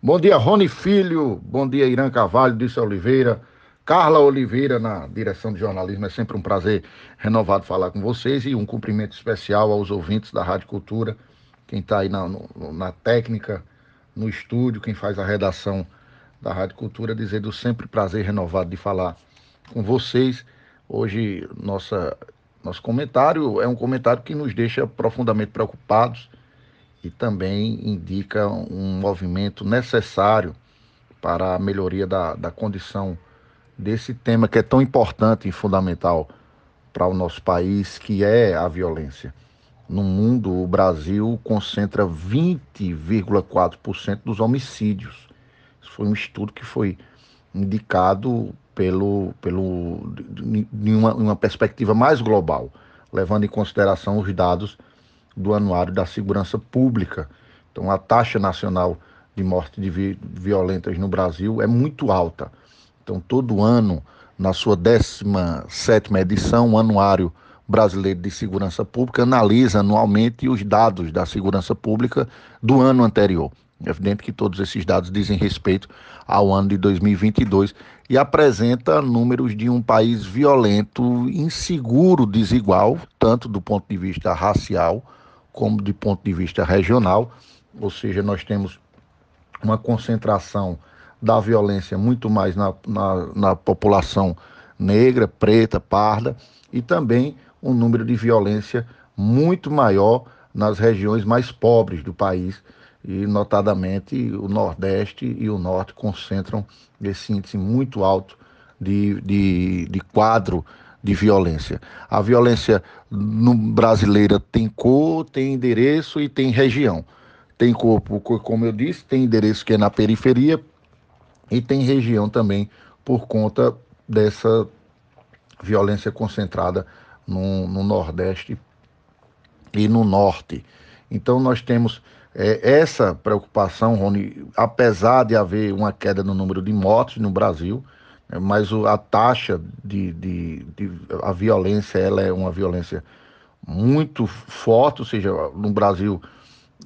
Bom dia, Rony Filho. Bom dia, Irã Carvalho, Disse Oliveira. Carla Oliveira na direção de jornalismo. É sempre um prazer renovado falar com vocês e um cumprimento especial aos ouvintes da Rádio Cultura, quem está aí na, no, na técnica, no estúdio, quem faz a redação da Rádio Cultura, dizer do sempre prazer renovado de falar com vocês. Hoje, nossa, nosso comentário é um comentário que nos deixa profundamente preocupados e também indica um movimento necessário para a melhoria da, da condição desse tema que é tão importante e fundamental para o nosso país, que é a violência. No mundo, o Brasil concentra 20,4% dos homicídios. Isso foi um estudo que foi indicado pelo, pelo, em uma, uma perspectiva mais global, levando em consideração os dados do Anuário da Segurança Pública. Então, a taxa nacional de mortes de vi violentas no Brasil é muito alta. Então, todo ano, na sua 17 edição, o Anuário Brasileiro de Segurança Pública analisa anualmente os dados da segurança pública do ano anterior. É evidente que todos esses dados dizem respeito ao ano de 2022 e apresenta números de um país violento, inseguro, desigual, tanto do ponto de vista racial como do ponto de vista regional. Ou seja, nós temos uma concentração da violência muito mais na, na, na população negra, preta, parda, e também um número de violência muito maior nas regiões mais pobres do país, e notadamente o Nordeste e o Norte concentram esse índice muito alto de, de, de quadro de violência. A violência brasileira tem cor, tem endereço e tem região. Tem corpo, como eu disse, tem endereço que é na periferia, e tem região também por conta dessa violência concentrada no, no Nordeste e no Norte. Então nós temos é, essa preocupação, Rony, apesar de haver uma queda no número de mortes no Brasil, mas a taxa de, de, de, a violência ela é uma violência muito forte, ou seja, no Brasil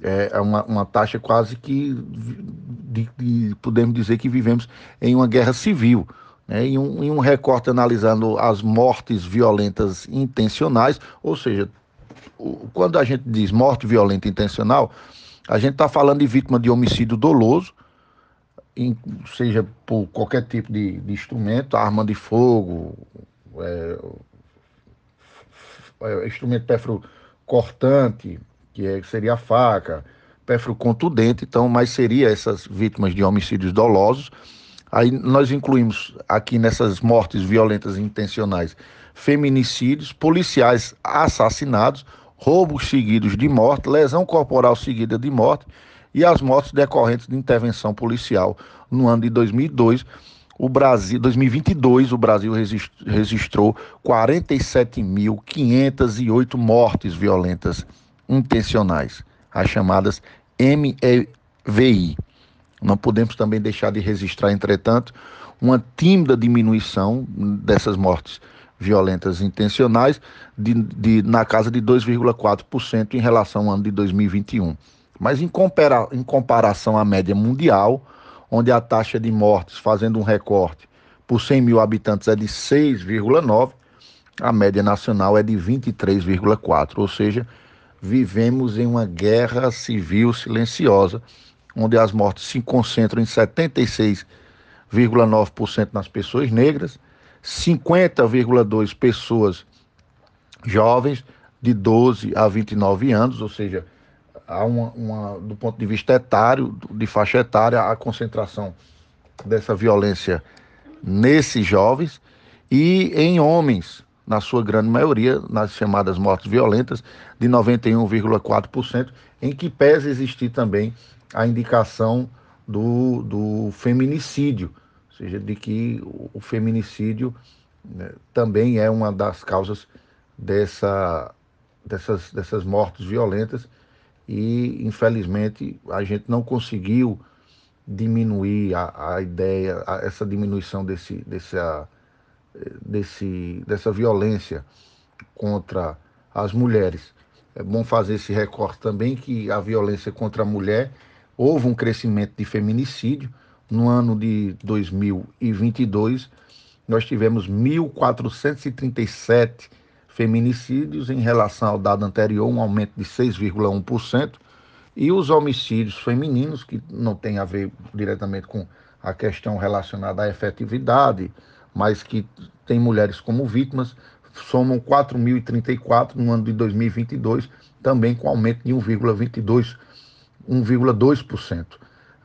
é, é uma, uma taxa quase que de, de, podemos dizer que vivemos em uma guerra civil. Né? Em, um, em um recorte analisando as mortes violentas intencionais, ou seja, quando a gente diz morte violenta intencional, a gente está falando de vítima de homicídio doloso, seja por qualquer tipo de, de instrumento, arma de fogo, é, é, instrumento pérfuro cortante, que é, seria a faca, pérfuro contundente, então, mas seria essas vítimas de homicídios dolosos. Aí nós incluímos aqui nessas mortes violentas intencionais feminicídios, policiais assassinados, roubos seguidos de morte, lesão corporal seguida de morte e as mortes decorrentes de intervenção policial. No ano de 2002, o Brasil, 2022, o Brasil registrou 47.508 mortes violentas intencionais, as chamadas MEVI. Não podemos também deixar de registrar, entretanto, uma tímida diminuição dessas mortes violentas intencionais de, de na casa de 2,4% em relação ao ano de 2021. Mas em, compara, em comparação à média mundial, onde a taxa de mortes, fazendo um recorte por 100 mil habitantes, é de 6,9, a média nacional é de 23,4, ou seja, vivemos em uma guerra civil silenciosa, onde as mortes se concentram em 76,9% nas pessoas negras, 50,2% pessoas jovens de 12 a 29 anos, ou seja, há uma, uma, do ponto de vista etário, de faixa etária, a concentração dessa violência nesses jovens e em homens, na sua grande maioria, nas chamadas mortes violentas, de 91,4%, em que pese existir também a indicação do, do feminicídio, ou seja, de que o feminicídio né, também é uma das causas dessa, dessas, dessas mortes violentas e, infelizmente, a gente não conseguiu diminuir a, a ideia, a, essa diminuição desse, dessa, desse, dessa violência contra as mulheres. É bom fazer esse recorte também que a violência contra a mulher houve um crescimento de feminicídio. No ano de 2022, nós tivemos 1.437 feminicídios em relação ao dado anterior, um aumento de 6,1%. E os homicídios femininos, que não tem a ver diretamente com a questão relacionada à efetividade, mas que tem mulheres como vítimas, somam 4.034 no ano de 2022, também com aumento de 1,22%. 1,2%.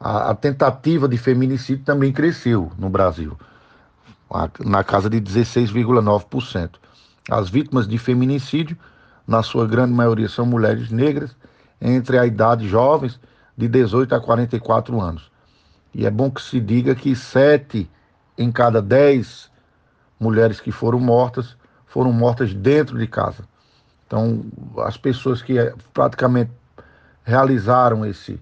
A, a tentativa de feminicídio também cresceu no Brasil, na casa de 16,9%. As vítimas de feminicídio, na sua grande maioria, são mulheres negras, entre a idade jovens, de 18 a 44 anos. E é bom que se diga que sete em cada dez mulheres que foram mortas foram mortas dentro de casa. Então, as pessoas que eh, praticamente realizaram esse,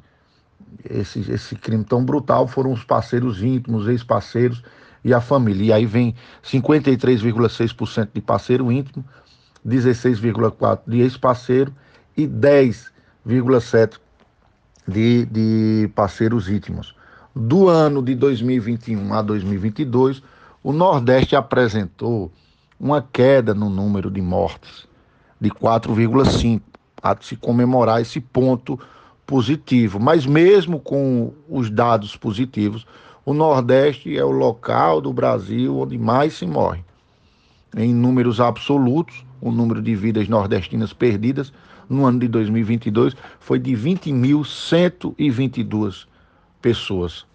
esse, esse crime tão brutal foram os parceiros íntimos, ex-parceiros e a família. E aí vem 53,6% de parceiro íntimo, 16,4% de ex-parceiro e 10,7% de, de parceiros íntimos. Do ano de 2021 a 2022, o Nordeste apresentou uma queda no número de mortes de 4,5% há de se comemorar esse ponto positivo. Mas mesmo com os dados positivos, o Nordeste é o local do Brasil onde mais se morre. Em números absolutos, o número de vidas nordestinas perdidas no ano de 2022 foi de 20.122 pessoas,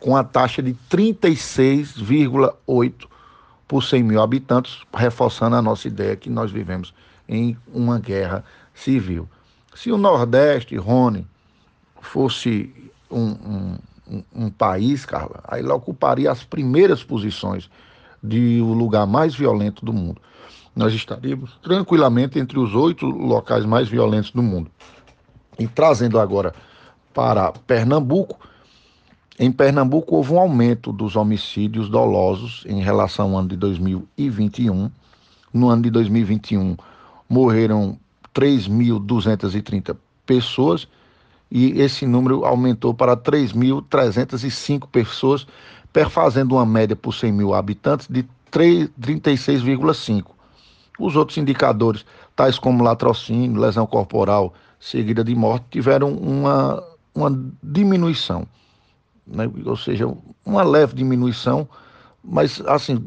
com a taxa de 36,8 por 100 mil habitantes, reforçando a nossa ideia que nós vivemos em uma guerra civil. Se o Nordeste, Rony, fosse um, um, um país, Carla, aí ele ocuparia as primeiras posições de o lugar mais violento do mundo. Nós estaríamos tranquilamente entre os oito locais mais violentos do mundo. E trazendo agora para Pernambuco, em Pernambuco houve um aumento dos homicídios dolosos em relação ao ano de 2021. No ano de 2021 morreram 3.230 pessoas e esse número aumentou para 3.305 pessoas, perfazendo uma média por 100 mil habitantes de 36,5. Os outros indicadores, tais como latrocínio, lesão corporal seguida de morte, tiveram uma, uma diminuição, né? ou seja, uma leve diminuição mas assim,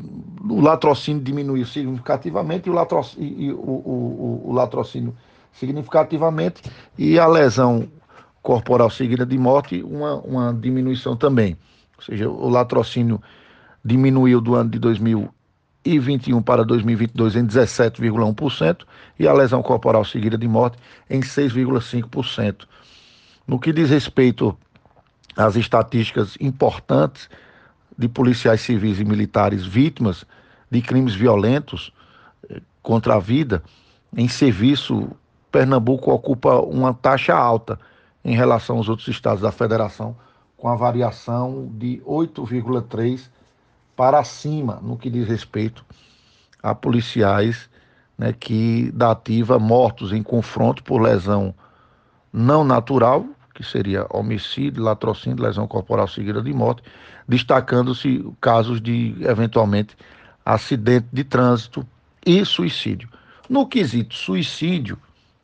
o latrocínio diminuiu significativamente e o e o, o, o latrocínio significativamente e a lesão corporal seguida de morte, uma, uma diminuição também. Ou seja, o latrocínio diminuiu do ano de 2021 para 2022 em 17,1% e a lesão corporal seguida de morte em 6,5%. No que diz respeito às estatísticas importantes, de policiais civis e militares vítimas de crimes violentos eh, contra a vida em serviço, Pernambuco ocupa uma taxa alta em relação aos outros estados da federação, com a variação de 8,3 para cima no que diz respeito a policiais né, que da ativa mortos em confronto por lesão não natural, que seria homicídio, latrocínio, lesão corporal seguida de morte, destacando-se casos de, eventualmente, acidente de trânsito e suicídio. No quesito suicídio,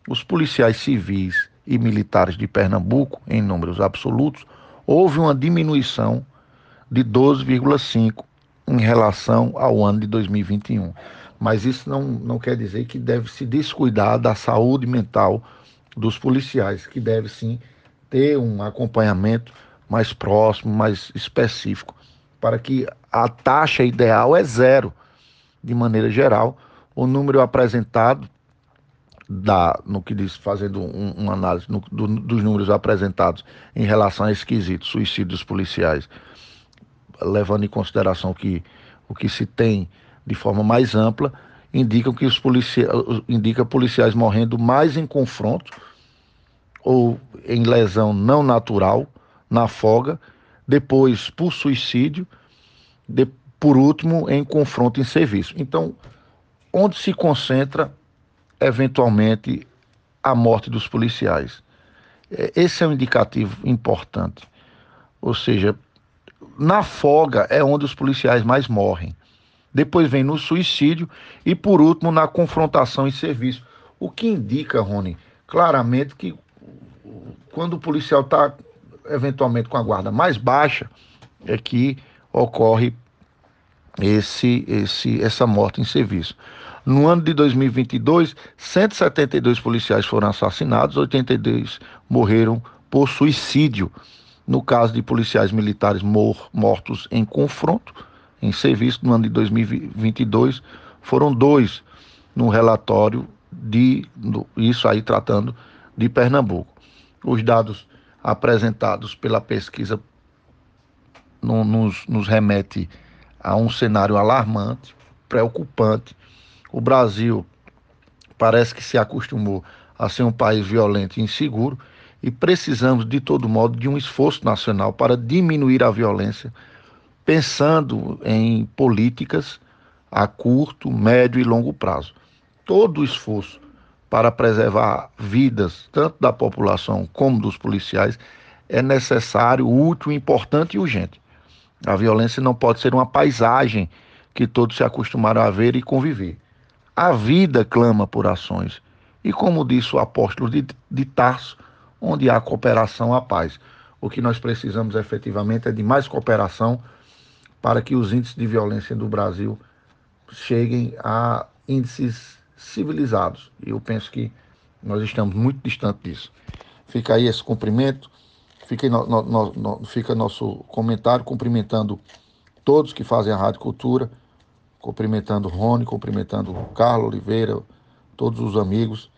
os policiais civis e militares de Pernambuco, em números absolutos, houve uma diminuição de 12,5 em relação ao ano de 2021. Mas isso não, não quer dizer que deve se descuidar da saúde mental dos policiais, que deve sim ter um acompanhamento mais próximo, mais específico, para que a taxa ideal é zero, de maneira geral. O número apresentado, da, no que diz, fazendo um, uma análise no, do, dos números apresentados em relação a esquisitos, suicídios policiais, levando em consideração que o que se tem de forma mais ampla, indicam que os policiais, indica policiais morrendo mais em confronto ou em lesão não natural, na folga, depois por suicídio, de, por último em confronto em serviço. Então, onde se concentra eventualmente a morte dos policiais? É, esse é um indicativo importante. Ou seja, na folga é onde os policiais mais morrem. Depois vem no suicídio e, por último, na confrontação em serviço. O que indica, Rony, claramente que quando o policial está eventualmente com a guarda mais baixa, é que ocorre esse, esse, essa morte em serviço. No ano de 2022, 172 policiais foram assassinados, 82 morreram por suicídio. No caso de policiais militares mor mortos em confronto, em serviço, no ano de 2022, foram dois no relatório de isso aí tratando de Pernambuco. Os dados apresentados pela pesquisa no, nos, nos remete a um cenário alarmante, preocupante. O Brasil parece que se acostumou a ser um país violento e inseguro e precisamos, de todo modo, de um esforço nacional para diminuir a violência, pensando em políticas a curto, médio e longo prazo. Todo o esforço para preservar vidas, tanto da população como dos policiais, é necessário, útil, importante e urgente. A violência não pode ser uma paisagem que todos se acostumaram a ver e conviver. A vida clama por ações. E como disse o apóstolo de, de Tarso, onde há cooperação, há paz. O que nós precisamos efetivamente é de mais cooperação para que os índices de violência do Brasil cheguem a índices civilizados. E eu penso que nós estamos muito distantes disso. Fica aí esse cumprimento Fica, no, no, no, fica nosso comentário cumprimentando todos que fazem a Rádio Cultura, cumprimentando Rony, cumprimentando Carlos Oliveira, todos os amigos,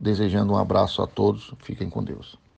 desejando um abraço a todos. Fiquem com Deus.